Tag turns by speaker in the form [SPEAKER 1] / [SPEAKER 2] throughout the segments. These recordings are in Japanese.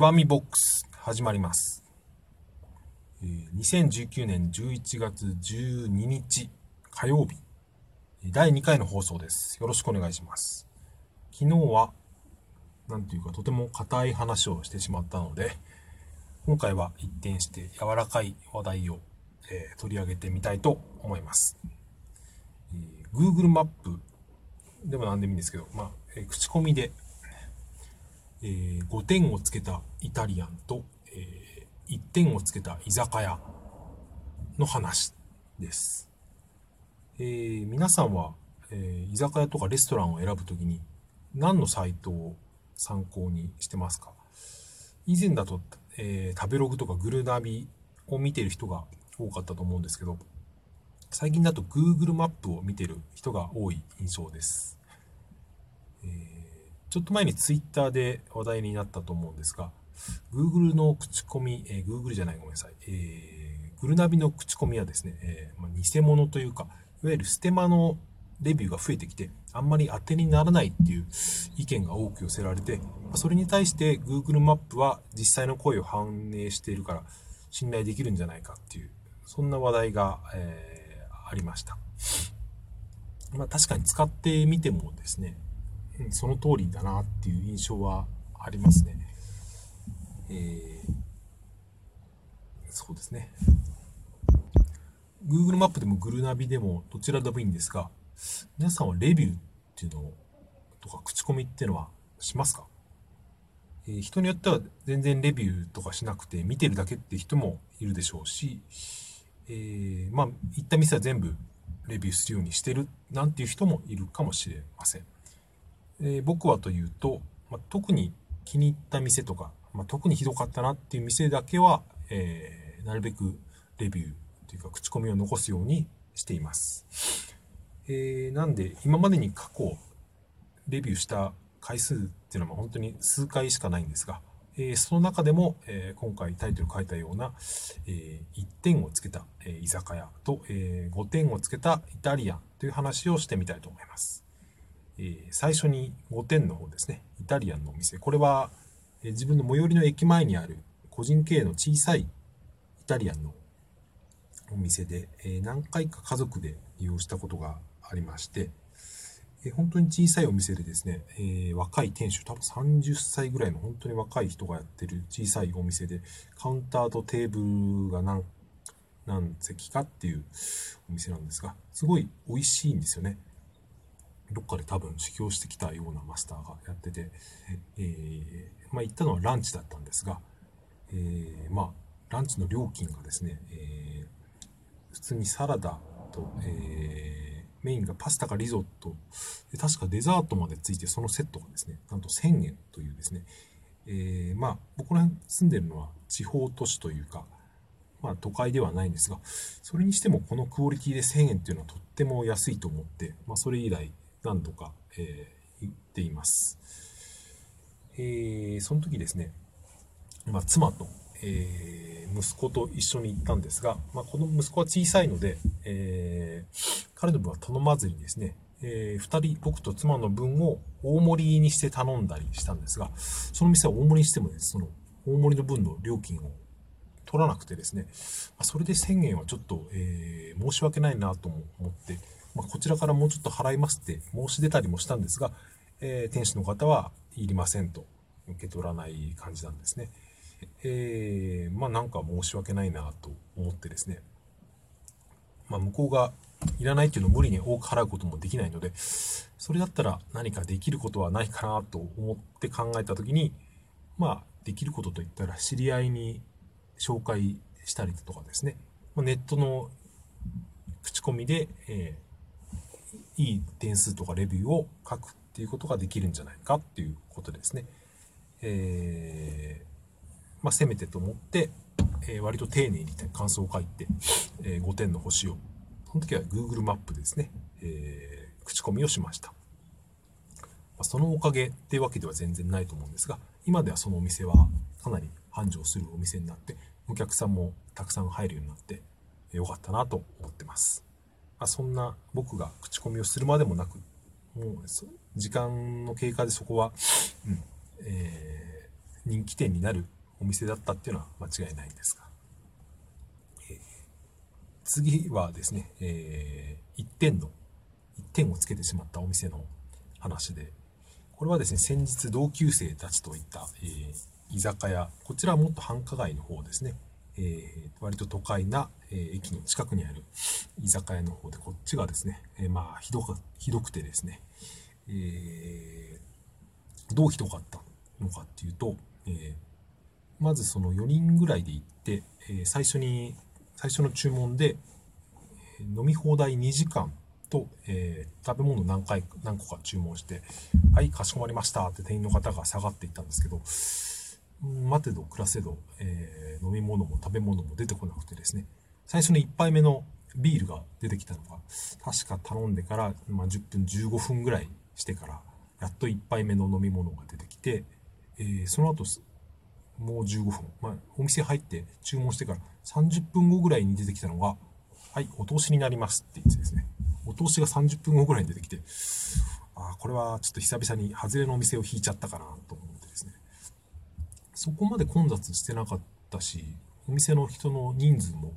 [SPEAKER 1] 岩見ボックス始まります。えー2019年11月12日火曜日、第2回の放送です。よろしくお願いします。昨日は、なんというかとても硬い話をしてしまったので、今回は一転して柔らかい話題を、えー取り上げてみたいと思います。えー Google マップでも何でもいいんですけど、まあ、えー口コミで、えー5点をつけたイタリアンと、えー1点をつけた居酒屋の話です。えー皆さんは、えー居酒屋とかレストランを選ぶときに何のサイトを参考にしてますか？以前だと、えー食べログとかグルナビを見てる人が多かったと思うんですけど、最近だと Google マップを見てる人が多い印象です。えーちょっと前に Twitter で話題になったと思うんですが、Google の口コミ、えー Google じゃないごめんなさい、えーグルナビの口コミはですね、えーまあ、偽物というか、いわゆるステマのレビューが増えてきて、あんまり当てにならないっていう意見が多く寄せられて、それに対して Google マップは実際の声を反映しているから信頼できるんじゃないかっていう、そんな話題が、えーありました。まあ確かに使ってみてもですね、うんその通りだなっていう印象はありますね。えーそうですね。Google マップでもグルナビでもどちらでもいいんですが、皆さんはレビューっていうのとか口コミっていうのはしますか、えー人によっては全然レビューとかしなくて見てるだけって人もいるでしょうし、えーまあ行った店は全部レビューするようにしてるなんていう人もいるかもしれません。えー僕はというと、まあ、特に気に入った店とか、まあ、特にひどかったなっていう店だけは、えーなるべくレビューというか口コミを残すようにしています。えーなんで今までに過去レビューした回数っていうのは本当に数回しかないんですが、えーその中でも、えー今回タイトル書いたような、えー1点をつけた、え居酒屋と、え5点をつけたイタリアンという話をしてみたいと思います。え最初に5点の方ですね、イタリアンのお店。これは、え自分の最寄りの駅前にある個人経営の小さいイタリアンのお店で、え何回か家族で利用したことがありまして、え本当に小さいお店でですね、えー若い店主、多分30歳ぐらいの本当に若い人がやってる小さいお店で、カウンターとテーブルが何何席かっていうお店なんですが、すごい美味しいんですよね。どっかで多分修行してきたようなマスターがやってて、えーまあ行ったのはランチだったんですが、えーまあランチの料金がですね、えー普通にサラダと、えメインがパスタかリゾットで確かデザートまでついてそのセットがですねなんと1000円というですね、えまあ僕ら住んでるのは地方都市というかまあ都会ではないんですがそれにしてもこのクオリティで1000円っていうのはとっても安いと思って、まあ、それ以来何度か、えー言っています、えーその時ですねまあ、妻と、えー息子と一緒に行ったんですが、まあ、この息子は小さいので、えー彼の分は頼まずにですね、え2人、僕と妻の分を大盛りにして頼んだりしたんですが、その店は大盛りにしてもです、その大盛りの分の料金を取らなくてですね、まあそれで1000円はちょっと、えー申し訳ないなとも思って、まあ、こちらからもうちょっと払いますって申し出たりもしたんですが、えー店主の方はいりませんと受け取らない感じなんですね。えーまあなんか申し訳ないなと思ってですね、まあ向こうがいらないっていうのを無理に多く払うこともできないので、それだったら何かできることはないかなと思って考えたときに、まあできることといったら知り合いに紹介したりとかですね、まネットの口コミで、えーいい点数とかレビューを書くっていうことができるんじゃないかっていうことですね。えーまあ、せめてと思って、えー割と丁寧に感想を書いて、えー5点の星を、その時は Google マップですね、え口コミをしました。まそのおかげっていうわけでは全然ないと思うんですが、今ではそのお店はかなり繁盛するお店になって、お客さんもたくさん入るようになって、よかったなと思ってます。まあ、そんな僕が口コミをするまでもなく、もう時間の経過でそこは、うんえー人気店になるお店だったっていうのは間違いないんですが、え、次はですね、えー、1点の1点をつけてしまったお店の話でこれはですね先日同級生たちといった、えー、居酒屋こちらはもっと繁華街の方ですね。えー、割と都会な、えー、駅の近くにある居酒屋の方で、こっちがですね、えー、まあひどく、ひどくてですね、えどうひどかったのかっていうと、えまずその4人ぐらいで行って、え最初に、最初の注文で、飲み放題2時間と、え、食べ物何回、何個か注文して、はい、かしこまりましたって店員の方が下がっていったんですけど、待てど暮らせど、えー、飲み物も食べ物も出てこなくてですね、最初の1杯目のビールが出てきたのが、確か頼んでから、まあ、10分15分ぐらいしてから、やっと1杯目の飲み物が出てきて、えー、その後、もう15分、まあ、お店入って注文してから30分後ぐらいに出てきたのが、はい、お通しになりますって言ってですね、お通しが30分後ぐらいに出てきて、ああ、これはちょっと久々に外れのお店を引いちゃったかなと思、そこまで混雑してなかったし、お店の人の人数も、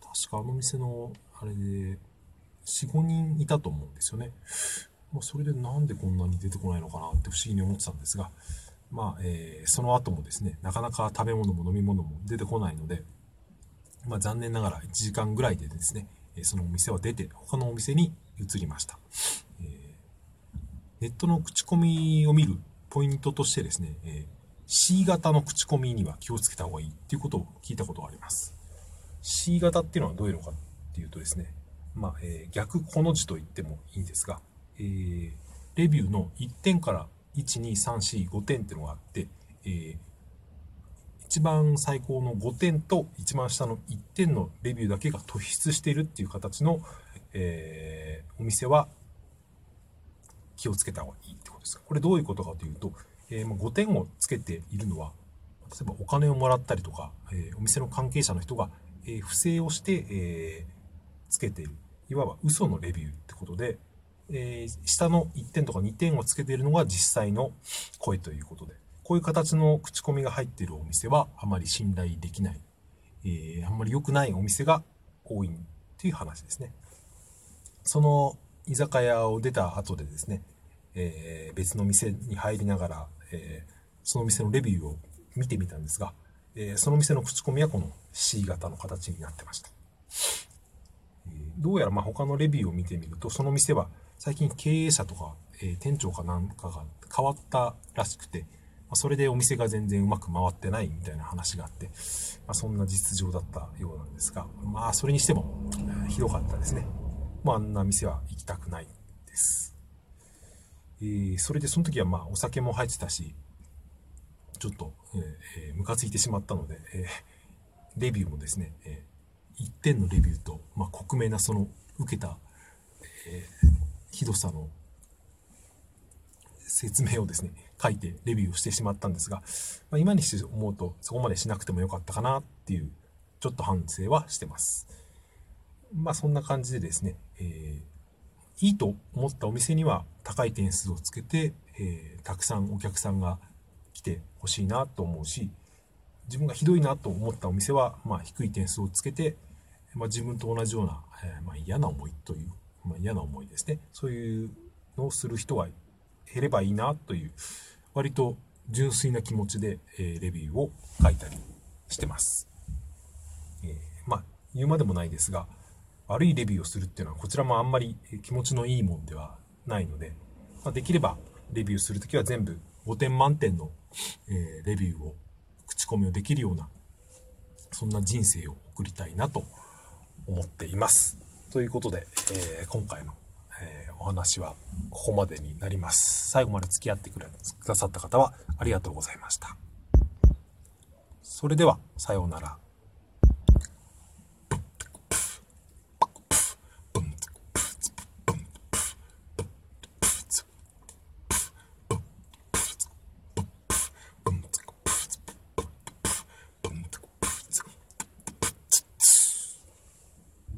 [SPEAKER 1] 確かあの店の、あれで、4、5人いたと思うんですよね。まあ、それでなんでこんなに出てこないのかなって不思議に思ってたんですが、まあ、えー、その後もですね、なかなか食べ物も飲み物も出てこないので、まあ、残念ながら1時間ぐらいでですね、そのお店は出て、他のお店に移りました。えー、ネットの口コミを見るポイントとしてですね、えー C 型の口コミには気をつけた方がいいっていうことを聞いたことがあります。C 型っていうのはどういうのかっていうとですね、まあ、えー、逆この字と言ってもいいんですが、えー、レビューの1点から1、2、3、4、5点っていうのがあって、えー、一番最高の5点と一番下の1点のレビューだけが突出しているっていう形の、えー、お店は気をつけた方がいいってことです。これどういうことかというと、えー、5点をつけているのは、例えばお金をもらったりとか、えー、お店の関係者の人が、えー、不正をして、えつけている。いわば嘘のレビューってことで、え下の1点とか2点をつけているのが実際の声ということで、こういう形の口コミが入っているお店はあまり信頼できない、えあんまり良くないお店が多いっていう話ですね。その居酒屋を出た後でですね、え別の店に入りながら、えー、その店のレビューを見てみたんですが、えー、その店の口コミはこの C 型の形になってました。え、どうやらま他のレビューを見てみると、その店は最近経営者とか、え店長かなんかが変わったらしくて、ま、それでお店が全然うまく回ってないみたいな話があって、まあ、そんな実情だったようなんですが、まあそれにしても、ひどかったですね。まああんな店は行きたくないです。えー、それでその時はまあお酒も入ってたし、ちょっと、えー、ムカついてしまったので、えー、レビューもですね、えー、1点のレビューと、まあ、克明なその受けた、え、ひどさの説明をですね、書いてレビューをしてしまったんですが、まあ、今にして思うとそこまでしなくてもよかったかなっていう、ちょっと反省はしてます。まあそんな感じでですね、えーいいと思ったお店には高い点数をつけて、えー、たくさんお客さんが来てほしいなと思うし自分がひどいなと思ったお店は、まあ、低い点数をつけて、まあ、自分と同じような、えー、まあ、嫌な思いという、ま、嫌な思いですね。そういうのをする人は減ればいいなという割と純粋な気持ちで、えー、レビューを書いたりしてます、え、まあ言うまでもないですが悪いレビューをするっていうのはこちらもあんまり気持ちのいいもんではないので、まあ、できればレビューするときは全部5点満点の、え、レビューを口コミをできるようなそんな人生を送りたいなと思っています。ということで、えー、今回の、えー、お話はここまでになります。最後まで付き合ってくださった方はありがとうございました。それでは、さようなら。